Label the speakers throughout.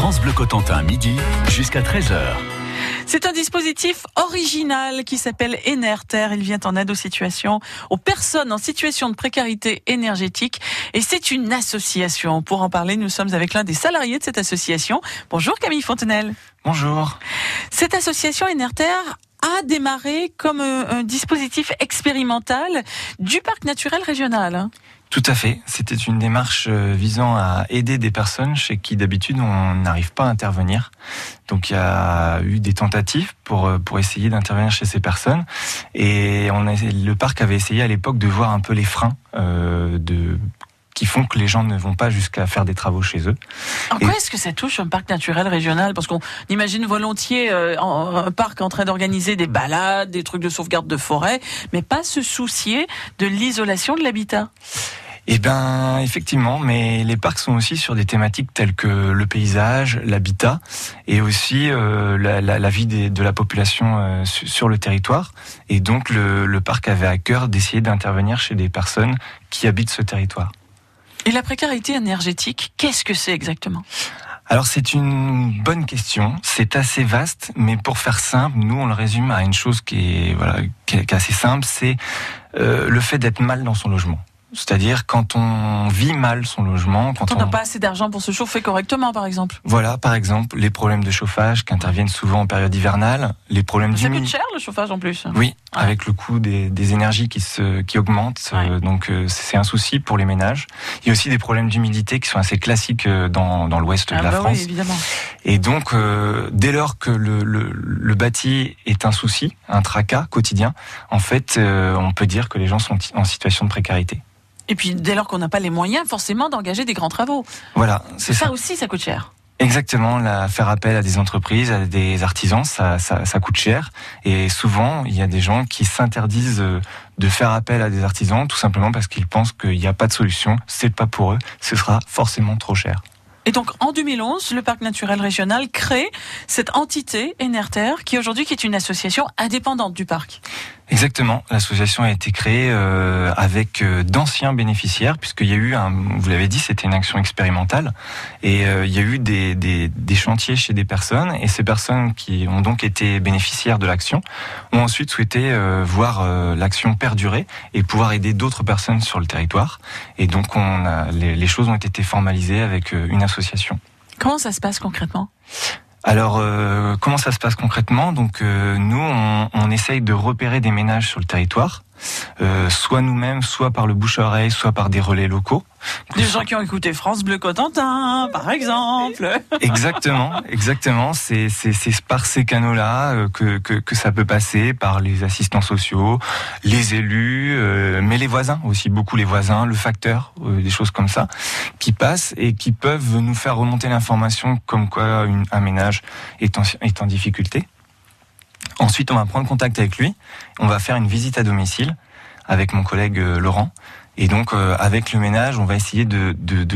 Speaker 1: France Bleu Cotentin, midi jusqu'à 13h.
Speaker 2: C'est un dispositif original qui s'appelle Enerter. Il vient en aide aux situations, aux personnes en situation de précarité énergétique. Et c'est une association. Pour en parler, nous sommes avec l'un des salariés de cette association. Bonjour Camille Fontenelle.
Speaker 3: Bonjour.
Speaker 2: Cette association Enerter a démarré comme un, dispositif expérimental du parc naturel régional.
Speaker 3: Tout à fait. C'était une démarche euh, visant à aider des personnes chez qui d'habitude on n'arrive pas à intervenir. Donc il y a eu des tentatives pour euh, pour essayer d'intervenir chez ces personnes et on a, le parc avait essayé à l'époque de voir un peu les freins euh, de qui font que les gens ne vont pas jusqu'à faire des travaux chez eux.
Speaker 2: En quoi est-ce que ça touche un parc naturel régional? Parce qu'on imagine volontiers un parc en train d'organiser des balades, des trucs de sauvegarde de forêt, mais pas se soucier de l'isolation de l'habitat.
Speaker 3: Eh bien, effectivement, mais les parcs sont aussi sur des thématiques telles que le paysage, l'habitat et aussi euh, la, vie de la population euh, sur le territoire. Et donc, le, le parc avait à cœur d'essayer d'intervenir chez des personnes qui habitent ce territoire.
Speaker 2: Et la précarité énergétique, qu'est-ce que c'est exactement?
Speaker 3: Alors c'est une bonne question, c'est assez vaste, mais pour faire simple, nous on le résume à une chose qui est voilà qui est, assez simple, c'est euh, le fait d'être mal dans son logement. C'est-à-dire quand on vit mal son logement,
Speaker 2: quand, on n'a pas assez d'argent pour se chauffer correctement, par exemple.
Speaker 3: Voilà, par exemple, les problèmes de chauffage qui interviennent souvent en période hivernale, les problèmes
Speaker 2: Ça coûte cher le chauffage en plus.
Speaker 3: Oui, avec le coût des, des, énergies qui se qui augmentent, euh, donc euh, c'est un souci pour les ménages. Il y a aussi des problèmes d'humidité qui sont assez classiques euh, dans, dans l'ouest de
Speaker 2: ah
Speaker 3: la
Speaker 2: bah
Speaker 3: France.
Speaker 2: Oui, évidemment.
Speaker 3: Et donc dès lors que le, le, le, bâti est un souci, un tracas quotidien, en fait, on peut dire que les gens sont en situation de précarité.
Speaker 2: Et puis dès lors qu'on n'a pas les moyens forcément d'engager des grands travaux.
Speaker 3: Voilà, c'est ça.
Speaker 2: Ça aussi, ça coûte cher.
Speaker 3: Exactement, la, faire appel à des entreprises, à des artisans, ça, ça, coûte cher. Et souvent, il y a des gens qui s'interdisent de faire appel à des artisans, tout simplement parce qu'ils pensent qu'il n'y a pas de solution, c'est pas pour eux, ce sera forcément trop cher.
Speaker 2: Et donc en 2011, le parc naturel régional crée cette entité Enerter qui aujourd'hui est une association indépendante du parc.
Speaker 3: Exactement. L'association a été créée euh, avec euh, d'anciens bénéficiaires, puisqu'il y a eu, un, vous l'avez dit, c'était une action expérimentale, et euh, il y a eu des, des, des, chantiers chez des personnes, et ces personnes qui ont donc été bénéficiaires de l'action ont ensuite souhaité voir l'action perdurer et pouvoir aider d'autres personnes sur le territoire. Et donc, on a, les, les choses ont été formalisées avec une association.
Speaker 2: Comment ça se passe concrètement?
Speaker 3: Alors, euh, comment ça se passe concrètement? Donc, euh, nous, on, on, essaye de repérer des ménages sur le territoire euh, soit nous-mêmes, soit par le bouche-oreille, soit par des relais locaux.
Speaker 2: Des gens qui ont écouté France Bleu Cotentin, par exemple.
Speaker 3: Exactement, exactement. C'est par ces canaux-là euh, que, que, que, ça peut passer, par les assistants sociaux, les élus, euh, mais les voisins aussi, beaucoup les voisins, le facteur, des choses comme ça, qui passent et qui peuvent nous faire remonter l'information comme quoi une, un ménage est en, est en difficulté. Ensuite, on va prendre contact avec lui. On va faire une visite à domicile avec mon collègue euh, Laurent. Et donc, euh, avec le ménage, on va essayer de,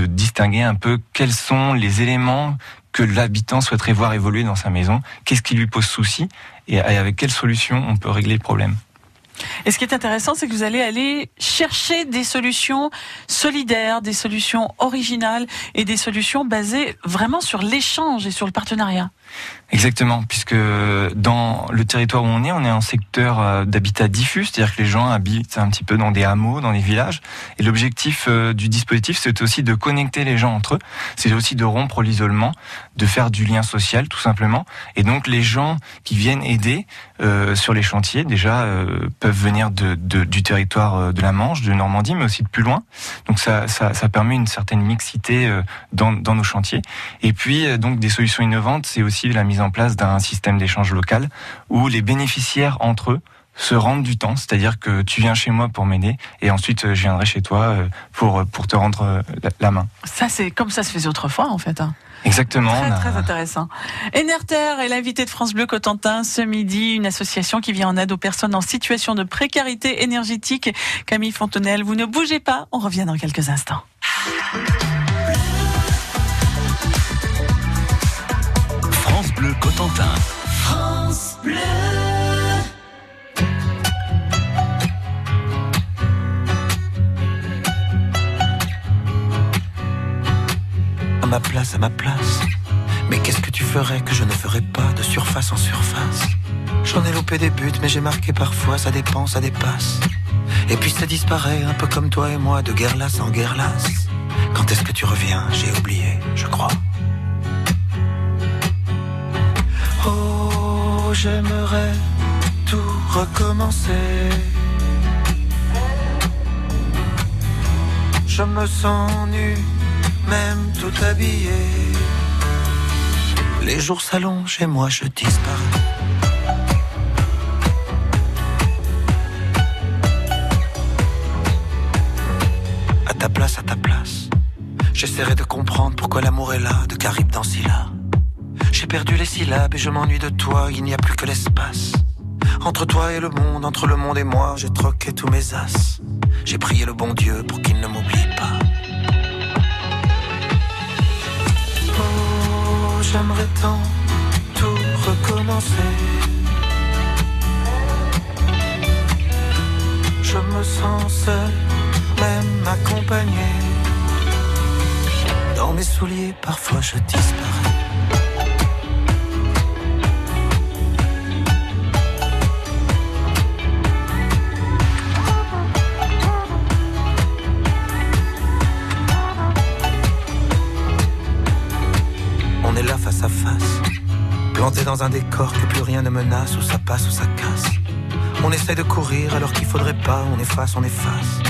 Speaker 3: distinguer un peu quels sont les éléments que l'habitant souhaiterait voir évoluer dans sa maison, qu'est-ce qui lui pose souci, et avec quelles solutions on peut régler le problème.
Speaker 2: Et ce qui est intéressant, c'est que vous allez aller chercher des solutions solidaires, des solutions originales et des solutions basées vraiment sur l'échange et sur le partenariat.
Speaker 3: Exactement, puisque dans le territoire où on est, on est en secteur euh, d'habitat diffus, c'est-à-dire que les gens habitent un petit peu dans des hameaux, dans des villages. Et l'objectif euh, du dispositif, c'est aussi de connecter les gens entre eux, c'est aussi de rompre l'isolement, de faire du lien social, tout simplement. Et donc les gens qui viennent aider euh, sur les chantiers, déjà, peuvent venir du territoire de la Manche, de Normandie, mais aussi de plus loin. Donc ça permet une certaine mixité dans, dans nos chantiers. Et puis, donc, des solutions innovantes, c'est aussi la mise en place d'un système d'échange local où les bénéficiaires entre eux se rendent du temps, c'est-à-dire que tu viens chez moi pour m'aider et ensuite euh, je viendrai chez toi euh, pour pour te rendre euh, la main.
Speaker 2: Ça c'est comme ça se faisait autrefois en fait. Hein.
Speaker 3: Exactement.
Speaker 2: Très, très intéressant. Enerter est l'invité de France Bleu Cotentin ce midi, une association qui vient en aide aux personnes en situation de précarité énergétique. Camille Fontenelle, vous ne bougez pas, on revient dans quelques instants.
Speaker 1: Bleu Cotentin.
Speaker 4: France Bleu.
Speaker 5: À ma place, à ma place. Mais
Speaker 4: ferais, que je ne ferais pas de surface en surface? J'en ai loupé des buts, mais j'ai marqué parfois, ça dépend, ça dépasse. Et puis ça disparaît, un peu comme toi et moi, de guerre lasse en guerre lasse. Quand est-ce que tu reviens? J'ai oublié, je crois. J'aimerais tout recommencer. Je me sens nu, même tout habillé. Les jours s'allongent et moi je disparais. À ta place, à ta place. J'essaierai de comprendre pourquoi l'amour est là, de Caribe dans Scylla. J'ai perdu les syllabes et je m'ennuie de toi, il n'y a plus que l'espace. Entre toi et le monde, entre le monde et moi, j'ai troqué tous mes as. J'ai prié le bon Dieu pour qu'il ne m'oublie pas. Oh, j'aimerais tant tout recommencer. Je me sens seul, même accompagné. Dans mes souliers, parfois je disparais. Dans un décor que plus rien ne menace, où ça passe, où ça casse. On essaie de courir alors qu'il faudrait pas, on efface, on efface.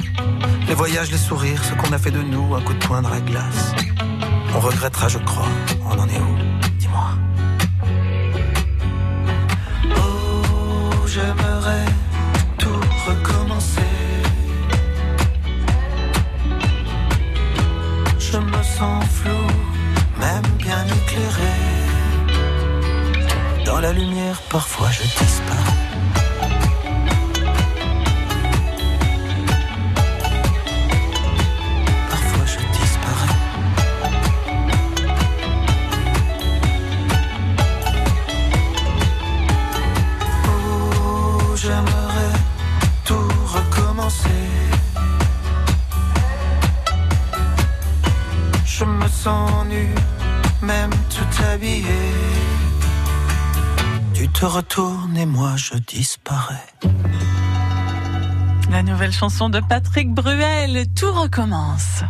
Speaker 4: Les voyages, les sourires, ce qu'on a fait de nous, un coup de poing dans la glace. On regrettera, je crois, on en est où? Dis-moi. J'aimerais tout recommencer. Je me sens nu, même tout habillé. Tu te retournes et moi je disparais.
Speaker 2: La nouvelle chanson de Patrick Bruel, Tout recommence.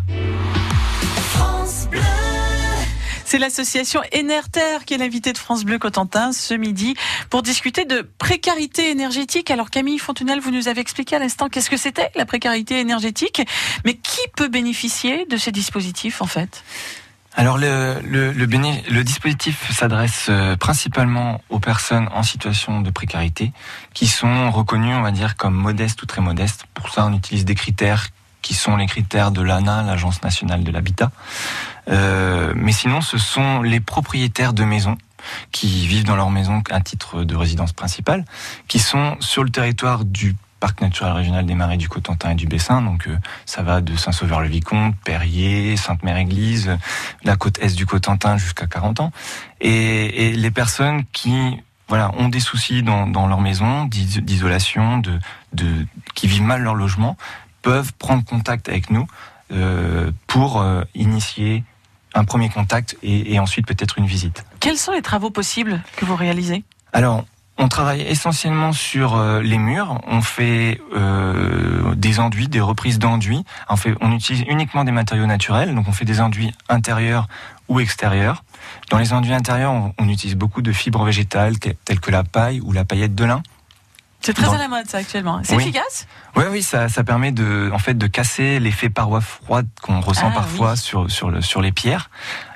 Speaker 2: C'est l'association Enerter qui est l'invité de France Bleu Cotentin ce midi pour discuter de précarité énergétique. Alors Camille Fontenelle, vous nous avez expliqué à l'instant qu'est-ce que c'était la précarité énergétique, mais qui peut bénéficier de ces dispositifs en fait?
Speaker 3: Alors le, le dispositif s'adresse euh, principalement aux personnes en situation de précarité qui sont reconnues, on va dire, comme modestes ou très modestes. Pour ça, on utilise des critères qui sont les critères de l'ANA, l'Agence nationale de l'habitat. Euh, mais sinon, ce sont les propriétaires de maisons qui vivent dans leur maison à titre de résidence principale, qui sont sur le territoire du parc naturel régional des Marais du Cotentin et du Bessin. Donc euh, ça va de Saint-Sauveur-le-Vicomte, Perrier, Sainte-Mère-Église, la côte est du Cotentin jusqu'à 40 ans. Et, et les personnes qui voilà, ont des soucis dans, dans leur maison, d'is- d'isolation, de, de, qui vivent mal leur logement, peuvent prendre contact avec nous euh, pour euh, initier un premier contact et, et ensuite peut-être une visite.
Speaker 2: Quels sont les travaux possibles que vous réalisez?
Speaker 3: Alors, on travaille essentiellement sur euh, les murs. On fait euh, des enduits, des reprises d'enduits. On, fait, on utilise uniquement des matériaux naturels, donc on fait des enduits intérieurs ou extérieurs. Dans les enduits intérieurs, on, on utilise beaucoup de fibres végétales telles que la paille ou la paillette de lin.
Speaker 2: C'est très
Speaker 3: Dans-
Speaker 2: à la mode ça actuellement. C'est
Speaker 3: Oui.
Speaker 2: efficace?
Speaker 3: Oui, oui, ça, ça permet de, en fait, de casser l'effet paroi froide qu'on ressent
Speaker 2: Ah,
Speaker 3: parfois
Speaker 2: oui.
Speaker 3: sur, sur, le, sur les pierres.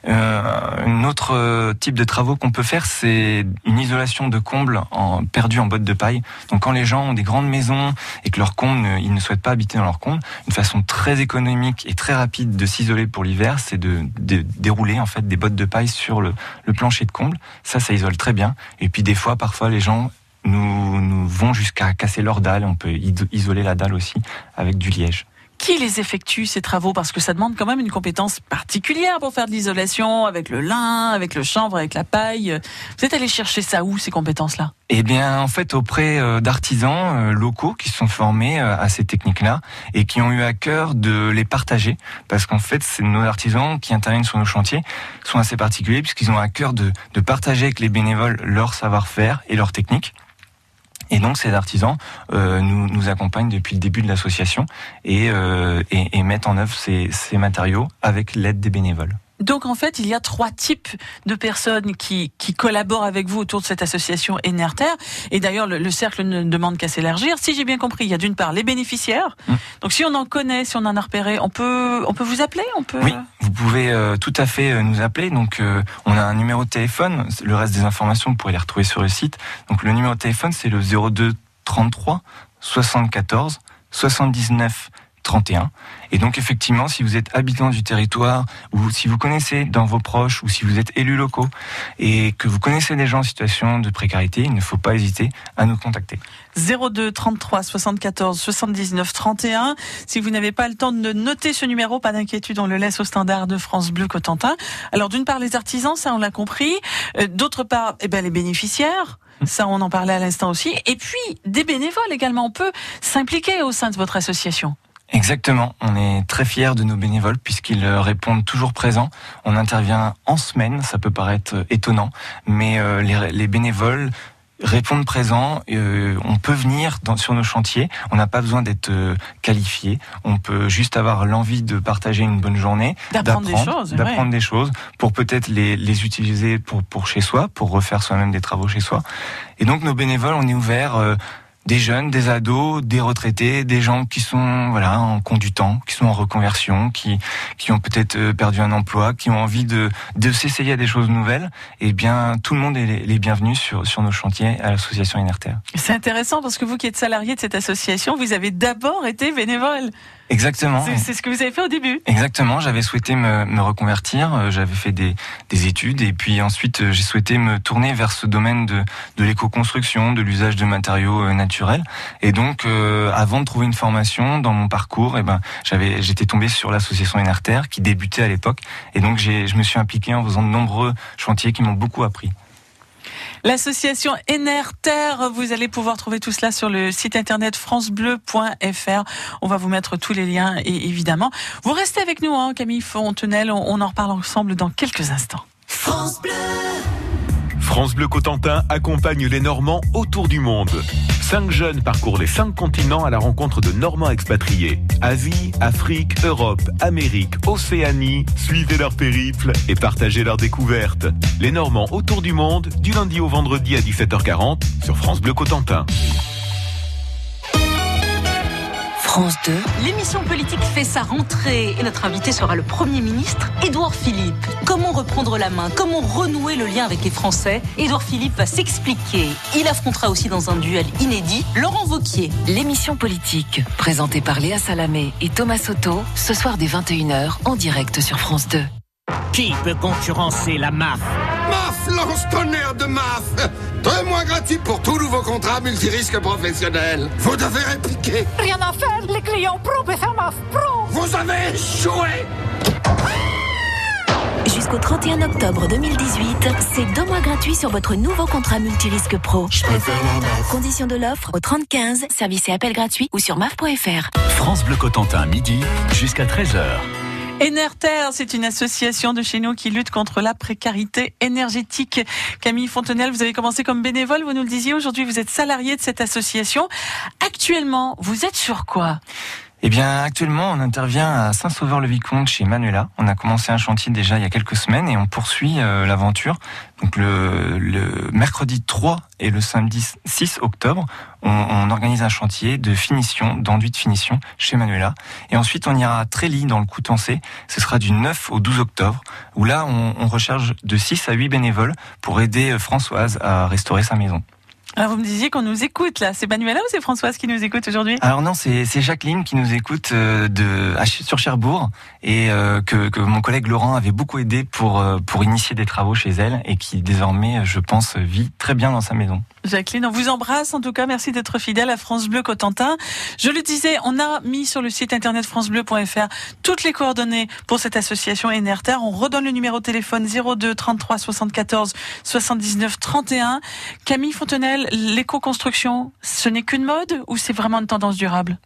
Speaker 3: Euh, un autre euh, type de travaux qu'on peut faire, c'est une isolation de combles en, perdus en bottes de paille. Donc, quand les gens ont des grandes maisons et que leurs combles, ne- ils ne souhaitent pas habiter dans leurs combles, une façon très économique et très rapide de s'isoler pour l'hiver, c'est de, de dérouler en fait des bottes de paille sur le, le plancher de comble. Ça, ça isole très bien. Et puis, des fois, parfois, les gens nous, nous vont jusqu'à casser leur dalle. On peut isoler la dalle aussi avec du liège.
Speaker 2: Qui les effectue ces travaux? Parce que ça demande quand même une compétence particulière pour faire de l'isolation avec le lin, avec le chanvre, avec la paille. Vous êtes allé chercher ça où ces compétences-là?
Speaker 3: Eh bien, en fait, auprès euh, d'artisans euh, locaux qui se sont formés euh, à ces techniques-là et qui ont eu à cœur de les partager, parce qu'en fait, c'est nos artisans qui interviennent sur nos chantiers sont assez particuliers puisqu'ils ont à cœur de, de partager avec les bénévoles leur savoir-faire et leurs techniques. Et donc ces artisans euh, nous, accompagnent depuis le début de l'association et, euh, et, et mettent en œuvre ces matériaux avec l'aide des bénévoles.
Speaker 2: Donc en fait, il y a trois types de personnes qui, qui collaborent avec vous autour de cette association Enerter. Et d'ailleurs, le, le cercle ne demande qu'à s'élargir. Si j'ai bien compris, il y a d'une part les bénéficiaires.
Speaker 3: Mm.
Speaker 2: Donc si on en connaît, si on en a repéré, on peut, on peut vous appeler, on peut.
Speaker 3: Oui, vous pouvez euh, tout à fait euh, nous appeler. Donc, euh, on a un numéro de téléphone. Le reste des informations, vous pourrez les retrouver sur le site. Donc, le numéro de téléphone, c'est le 02 33 74 79 31. Et donc, effectivement, si vous êtes habitant du territoire ou si vous connaissez dans vos proches ou si vous êtes élus locaux et que vous connaissez des gens en situation de précarité, il ne faut pas hésiter à nous contacter.
Speaker 2: 02 33 74 79 31. Si vous n'avez pas le temps de noter ce numéro, pas d'inquiétude, on le laisse au standard de France Bleu Cotentin. Alors d'une part les artisans, ça on l'a compris. Euh, D'autre part, eh ben les bénéficiaires. Ça, on en parlait à l'instant aussi. Et puis, des bénévoles également. On peut s'impliquer au sein de votre association.
Speaker 3: Exactement, on est très fiers de nos bénévoles puisqu'ils euh, répondent toujours présents. On intervient en semaine, ça peut paraître euh, étonnant, mais euh, les, les bénévoles répondent présents. euh, on peut venir dans, sur nos chantiers, on n'a pas besoin d'être euh, qualifié, on peut juste avoir l'envie de partager une bonne journée,
Speaker 2: D'apprendre des choses. ouais.
Speaker 3: d'apprendre des choses pour peut-être les, les utiliser pour, pour chez soi, pour refaire soi-même des travaux chez soi. Et donc nos bénévoles, on est ouvert euh, des jeunes, des ados, des retraités, des gens qui sont voilà en conduitant, qui sont en reconversion, qui qui ont peut-être euh, perdu un emploi, qui ont envie de de s'essayer à des choses nouvelles. Et bien tout le monde est les, bienvenus sur sur nos chantiers à l'association Inerter.
Speaker 2: C'est intéressant parce que vous qui êtes salarié de cette association, vous avez d'abord été bénévole.
Speaker 3: Exactement.
Speaker 2: C'est- ce que vous avez fait au début.
Speaker 3: Exactement, j'avais souhaité me, me reconvertir, euh, j'avais fait des, des études et puis ensuite euh, j'ai souhaité me tourner vers ce domaine de, de l'éco-construction, de l'usage de matériaux euh, naturels. Et donc, euh, avant de trouver une formation dans mon parcours, eh ben, j'avais, j'étais tombé sur l'association Enerter qui débutait à l'époque. Et donc, j'ai, je me suis impliqué en faisant de nombreux chantiers qui m'ont beaucoup appris.
Speaker 2: L'association Enerter, vous allez pouvoir trouver tout cela sur le site internet francebleu.fr. On va vous mettre tous les liens et évidemment. Vous restez avec nous, hein, Camille Fontenelle. On, on en reparle ensemble dans quelques instants.
Speaker 5: France Bleu Cotentin accompagne les Normands autour du monde. Cinq jeunes parcourent les cinq continents à la rencontre de Normands expatriés. Asie, Afrique, Europe, Amérique, Océanie. Suivez leur périple et partagez leurs découvertes. Les Normands autour du monde, du lundi au vendredi à 17h40 sur France Bleu Cotentin.
Speaker 6: France 2.
Speaker 7: L'émission politique fait sa rentrée et notre invité sera le Premier ministre Édouard Philippe. Comment reprendre la main? Comment renouer le lien avec les Français? Édouard Philippe va s'expliquer. Il affrontera aussi dans un duel inédit Laurent Vauquier.
Speaker 6: L'émission politique, présentée par Léa Salamé et Thomas Soto, ce soir dès 21h en direct sur France 2.
Speaker 8: Qui peut concurrencer la MAF
Speaker 9: MAF lance tonnerre de MAF Deux mois gratuits pour tout nouveau contrat multirisque professionnel. Vous devez répliquer.
Speaker 10: Rien à faire, les clients pro préfèrent MAF Pro.
Speaker 9: Vous avez échoué
Speaker 11: Jusqu'au 31 octobre 2018, c'est deux mois gratuits sur votre nouveau contrat multirisque pro. Conditions de l'offre au 3015, service et appel gratuit ou sur maf.fr.
Speaker 1: France Bleu Cotentin, midi jusqu'à 13h.
Speaker 2: Enerter, c'est une association de chez nous qui lutte contre la précarité énergétique. Camille Fontenelle, vous avez commencé comme bénévole, vous nous le disiez. Aujourd'hui, vous êtes salarié de cette association. Actuellement, vous êtes sur quoi?
Speaker 3: Eh bien, actuellement, on intervient à Saint-Sauveur-le-Vicomte chez Manuela. On a commencé un chantier déjà il y a quelques semaines et on poursuit euh, l'aventure. Donc le, le mercredi 3 et le samedi 6 octobre, on, on organise un chantier de finition, d'enduit de finition chez Manuela. Et ensuite, on ira à Trély dans le Coutancé. Ce sera du 9 au 12 octobre, où là, on, on recherche de 6 à 8 bénévoles pour aider euh, Françoise à restaurer sa maison.
Speaker 2: Alors, vous me disiez qu'on nous écoute là. C'est Manuela ou c'est Françoise qui nous écoute aujourd'hui?
Speaker 3: Alors non, c'est Jacqueline qui nous écoute euh, de sur Cherbourg et euh, que, que mon collègue Laurent avait beaucoup aidé pour euh, pour initier des travaux chez elle et qui désormais, je pense, vit très bien dans sa maison.
Speaker 2: Jacqueline, on vous embrasse en tout cas. Merci d'être fidèle à France Bleu Cotentin. Je le disais, on a mis sur le site internet francebleu.fr toutes les coordonnées pour cette association Enerter. On redonne le numéro de téléphone 02 33 74 79 31. Camille Fontenelle, l'éco-construction, ce n'est qu'une mode ou c'est vraiment une tendance durable?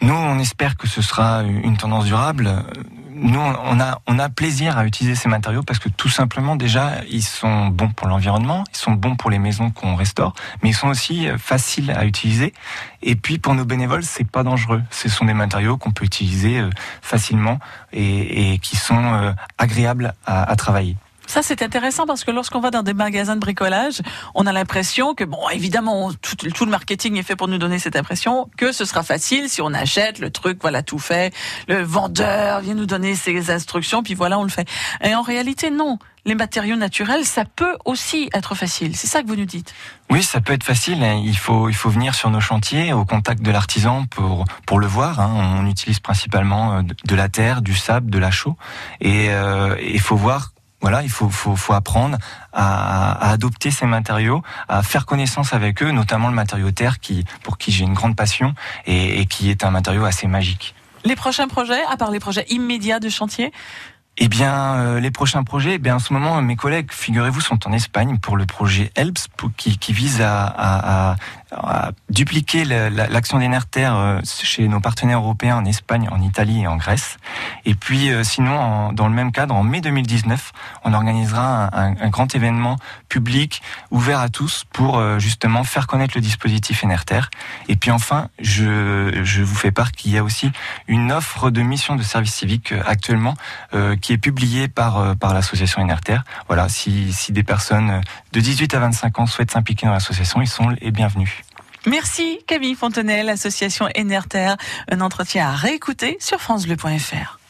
Speaker 3: Nous, on espère que ce sera une tendance durable nous, on a, on a plaisir à utiliser ces matériaux parce que tout simplement, déjà, ils sont bons pour l'environnement, ils sont bons pour les maisons qu'on restaure, mais ils sont aussi euh, faciles à utiliser. Et puis, pour nos bénévoles, c'est pas dangereux. Ce sont des matériaux qu'on peut utiliser euh, facilement et, et qui sont euh, agréables à, à travailler.
Speaker 2: Ça, c'est intéressant parce que lorsqu'on va dans des magasins de bricolage, on a l'impression que, bon, évidemment, tout, le marketing est fait pour nous donner cette impression que ce sera facile si on achète le truc, voilà, tout fait. Le vendeur vient nous donner ses instructions, puis voilà, on le fait. Et en réalité, non. Les matériaux naturels, ça peut aussi être facile. C'est ça que vous nous dites.
Speaker 3: Oui, ça peut être facile. Il faut, il faut venir sur nos chantiers, au contact de l'artisan pour, pour le voir. Hein. On utilise principalement euh, de la terre, du sable, de la chaux. Et euh, il faut voir voilà, il faut, faut, faut apprendre à, à, adopter ces matériaux, à faire connaissance avec eux, notamment le matériau terre, qui, pour qui j'ai une grande passion et, et qui est un matériau assez magique.
Speaker 2: Les prochains projets, à part les projets immédiats de chantier,
Speaker 3: eh bien, euh, les prochains projets, eh bien, en ce moment, mes collègues, figurez-vous, sont en Espagne pour le projet pour, qui, qui, vise à, à, à, à dupliquer l'action des terre euh, chez nos partenaires européens en Espagne, en Italie et en Grèce. Et puis, euh, sinon, dans le même cadre, en mai 2019, on organisera un, grand événement public ouvert à tous pour euh, justement faire connaître le dispositif Enerter. Et puis enfin, je, vous fais part qu'il y a aussi une offre de mission de service civique actuellement qui est publiée par, par l'association Enerter. Voilà, si, si des personnes de 18 à 25 ans souhaitent s'impliquer dans l'association, ils sont les bienvenus.
Speaker 2: Merci Camille Fontenelle, association Enerter. Un entretien à réécouter sur francebleu.fr.